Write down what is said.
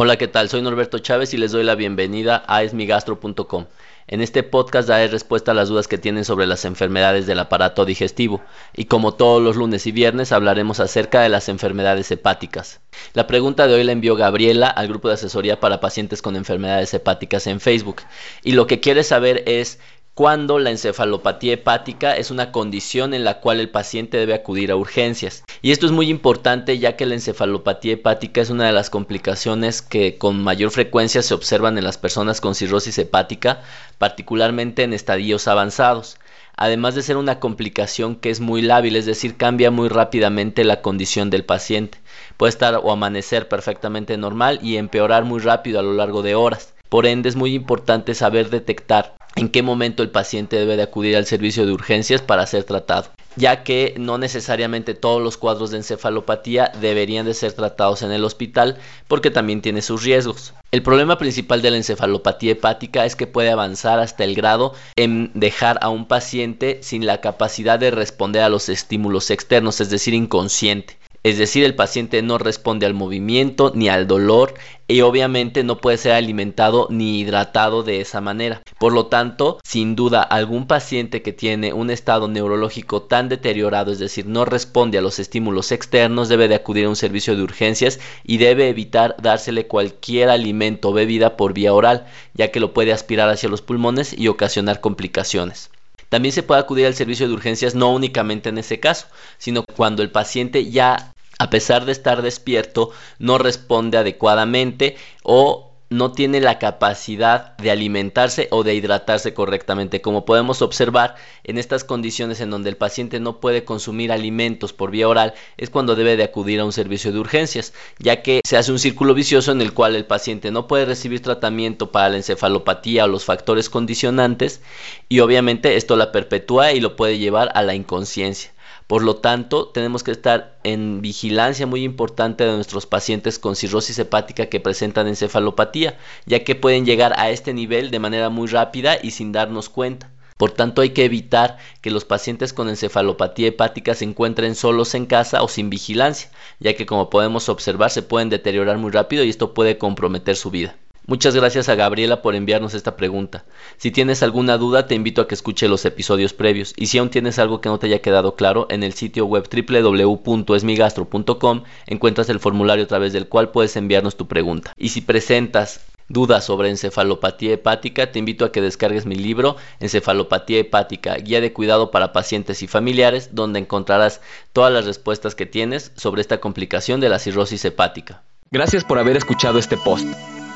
Hola, ¿qué tal? Soy Norberto Chávez y les doy la bienvenida a esmigastro.com. En este podcast daré respuesta a las dudas que tienen sobre las enfermedades del aparato digestivo y como todos los lunes y viernes hablaremos acerca de las enfermedades hepáticas. La pregunta de hoy la envió Gabriela al grupo de asesoría para pacientes con enfermedades hepáticas en Facebook y lo que quiere saber es cuando la encefalopatía hepática es una condición en la cual el paciente debe acudir a urgencias. Y esto es muy importante ya que la encefalopatía hepática es una de las complicaciones que con mayor frecuencia se observan en las personas con cirrosis hepática, particularmente en estadios avanzados. Además de ser una complicación que es muy lábil, es decir, cambia muy rápidamente la condición del paciente. Puede estar o amanecer perfectamente normal y empeorar muy rápido a lo largo de horas. Por ende, es muy importante saber detectar en qué momento el paciente debe de acudir al servicio de urgencias para ser tratado, ya que no necesariamente todos los cuadros de encefalopatía deberían de ser tratados en el hospital porque también tiene sus riesgos. El problema principal de la encefalopatía hepática es que puede avanzar hasta el grado en dejar a un paciente sin la capacidad de responder a los estímulos externos, es decir, inconsciente. Es decir, el paciente no responde al movimiento ni al dolor y obviamente no puede ser alimentado ni hidratado de esa manera. Por lo tanto, sin duda, algún paciente que tiene un estado neurológico tan deteriorado, es decir, no responde a los estímulos externos, debe de acudir a un servicio de urgencias y debe evitar dársele cualquier alimento o bebida por vía oral, ya que lo puede aspirar hacia los pulmones y ocasionar complicaciones. También se puede acudir al servicio de urgencias no únicamente en ese caso, sino cuando el paciente ya a pesar de estar despierto, no responde adecuadamente o no tiene la capacidad de alimentarse o de hidratarse correctamente. Como podemos observar, en estas condiciones en donde el paciente no puede consumir alimentos por vía oral, es cuando debe de acudir a un servicio de urgencias, ya que se hace un círculo vicioso en el cual el paciente no puede recibir tratamiento para la encefalopatía o los factores condicionantes y obviamente esto la perpetúa y lo puede llevar a la inconsciencia. Por lo tanto, tenemos que estar en vigilancia muy importante de nuestros pacientes con cirrosis hepática que presentan encefalopatía, ya que pueden llegar a este nivel de manera muy rápida y sin darnos cuenta. Por tanto, hay que evitar que los pacientes con encefalopatía hepática se encuentren solos en casa o sin vigilancia, ya que como podemos observar se pueden deteriorar muy rápido y esto puede comprometer su vida. Muchas gracias a Gabriela por enviarnos esta pregunta. Si tienes alguna duda, te invito a que escuche los episodios previos. Y si aún tienes algo que no te haya quedado claro, en el sitio web www.esmigastro.com encuentras el formulario a través del cual puedes enviarnos tu pregunta. Y si presentas dudas sobre encefalopatía hepática, te invito a que descargues mi libro Encefalopatía hepática, guía de cuidado para pacientes y familiares, donde encontrarás todas las respuestas que tienes sobre esta complicación de la cirrosis hepática. Gracias por haber escuchado este post.